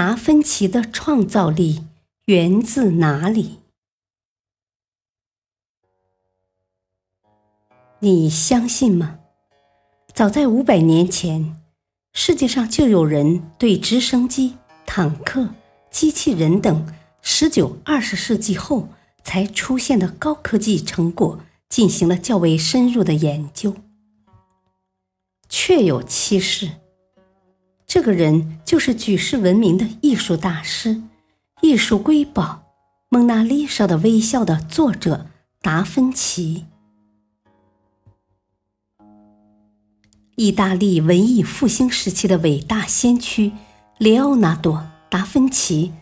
达芬奇的创造力源自哪里？你相信吗？早在五百年前，世界上就有人对直升机、坦克、机器人等十九、二十世纪后才出现的高科技成果进行了较为深入的研究。确有其事。这个人就是举世闻名的艺术大师、艺术瑰宝《蒙娜丽莎的微笑》的作者达芬奇。意大利文艺复兴时期的伟大先驱列奥纳多·达芬奇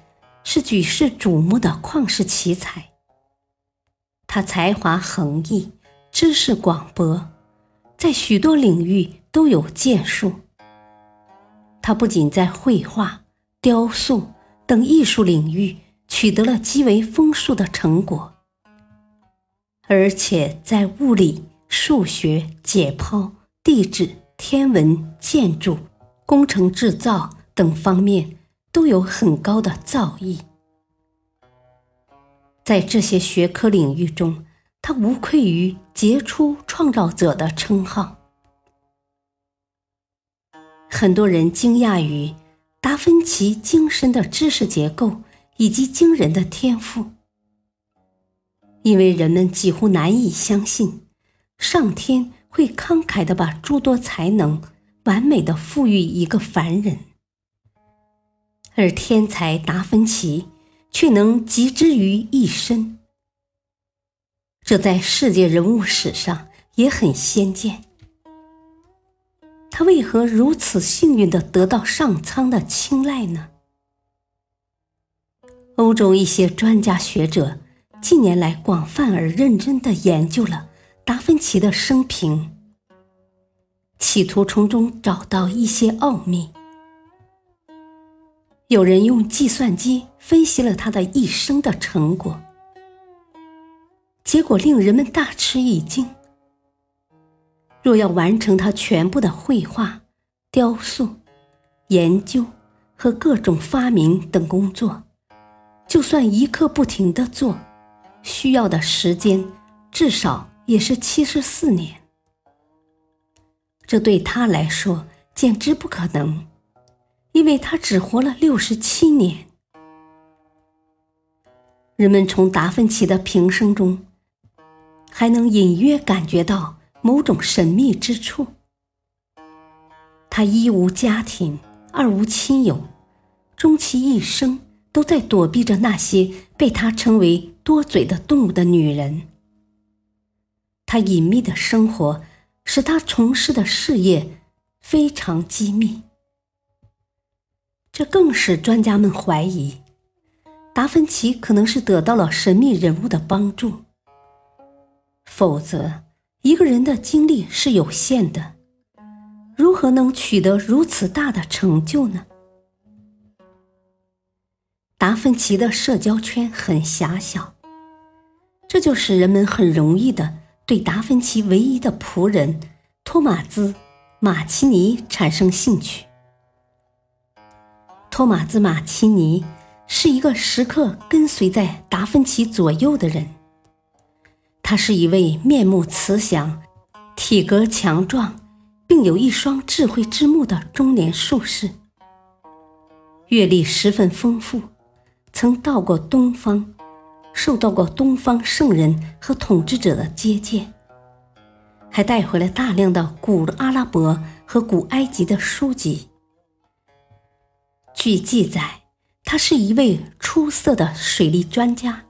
是举世瞩目的旷世奇才。他才华横溢，知识广博，在许多领域都有建树。他不仅在绘画、雕塑等艺术领域取得了极为丰硕的成果，而且在物理、数学、解剖、地质、天文、建筑、工程制造等方面都有很高的造诣。在这些学科领域中，他无愧于杰出创造者的称号。很多人惊讶于达芬奇精深的知识结构以及惊人的天赋，因为人们几乎难以相信上天会慷慨的把诸多才能完美的赋予一个凡人，而天才达芬奇却能集之于一身，这在世界人物史上也很鲜见。他为何如此幸运地得到上苍的青睐呢？欧洲一些专家学者近年来广泛而认真地研究了达芬奇的生平，企图从中找到一些奥秘。有人用计算机分析了他的一生的成果，结果令人们大吃一惊。若要完成他全部的绘画、雕塑、研究和各种发明等工作，就算一刻不停的做，需要的时间至少也是七十四年。这对他来说简直不可能，因为他只活了六十七年。人们从达芬奇的平生中，还能隐约感觉到。某种神秘之处。他一无家庭，二无亲友，终其一生都在躲避着那些被他称为“多嘴的动物”的女人。他隐秘的生活使他从事的事业非常机密，这更使专家们怀疑达芬奇可能是得到了神秘人物的帮助，否则。一个人的精力是有限的，如何能取得如此大的成就呢？达芬奇的社交圈很狭小，这就使人们很容易的对达芬奇唯一的仆人托马兹·马奇尼产生兴趣。托马兹·马奇尼是一个时刻跟随在达芬奇左右的人。他是一位面目慈祥、体格强壮，并有一双智慧之目的中年术士，阅历十分丰富，曾到过东方，受到过东方圣人和统治者的接见，还带回了大量的古阿拉伯和古埃及的书籍。据记载，他是一位出色的水利专家、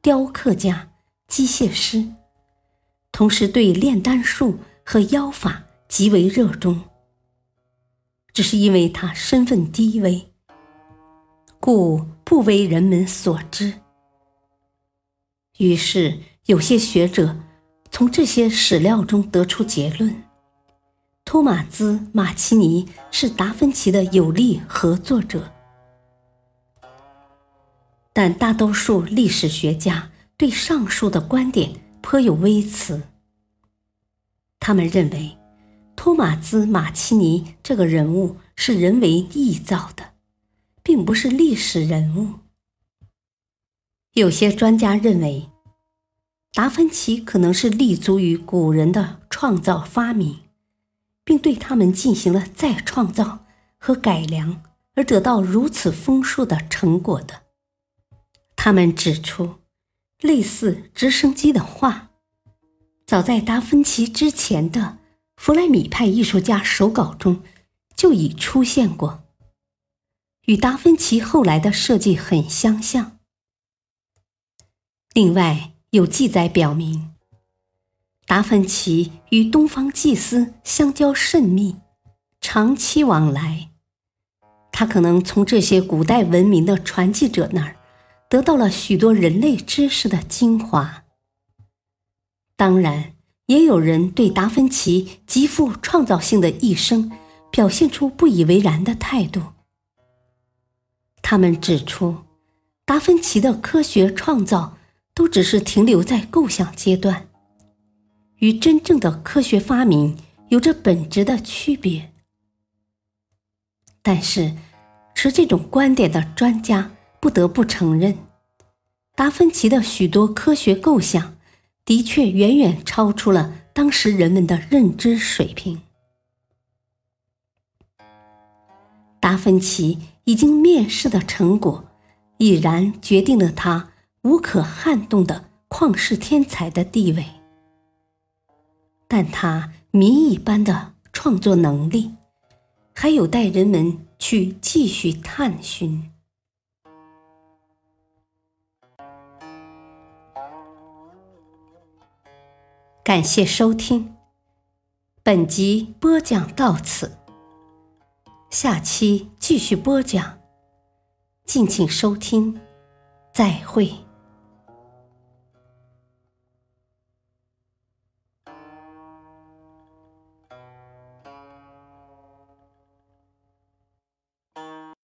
雕刻家。机械师，同时对炼丹术和妖法极为热衷。只是因为他身份低微，故不为人们所知。于是，有些学者从这些史料中得出结论：托马兹·马奇尼是达芬奇的有力合作者。但大多数历史学家对上述的观点颇有微词。他们认为，托马兹·马奇尼这个人物是人为臆造的，并不是历史人物。有些专家认为，达芬奇可能是立足于古人的创造发明，并对他们进行了再创造和改良，而得到如此丰硕的成果的。他们指出，类似直升机的画，早在达芬奇之前的弗莱米派艺术家手稿中就已出现过，与达芬奇后来的设计很相像。另外，有记载表明，达芬奇与东方祭司相交甚密，长期往来，他可能从这些古代文明的传记者那儿。得到了许多人类知识的精华。当然，也有人对达芬奇极富创造性的一生表现出不以为然的态度。他们指出，达芬奇的科学创造都只是停留在构想阶段，与真正的科学发明有着本质的区别。但是，持这种观点的专家。不得不承认，达芬奇的许多科学构想的确远远超出了当时人们的认知水平。达芬奇已经面世的成果，已然决定了他无可撼动的旷世天才的地位。但他谜一般的创作能力，还有待人们去继续探寻。感谢收听，本集播讲到此，下期继续播讲，敬请收听，再会。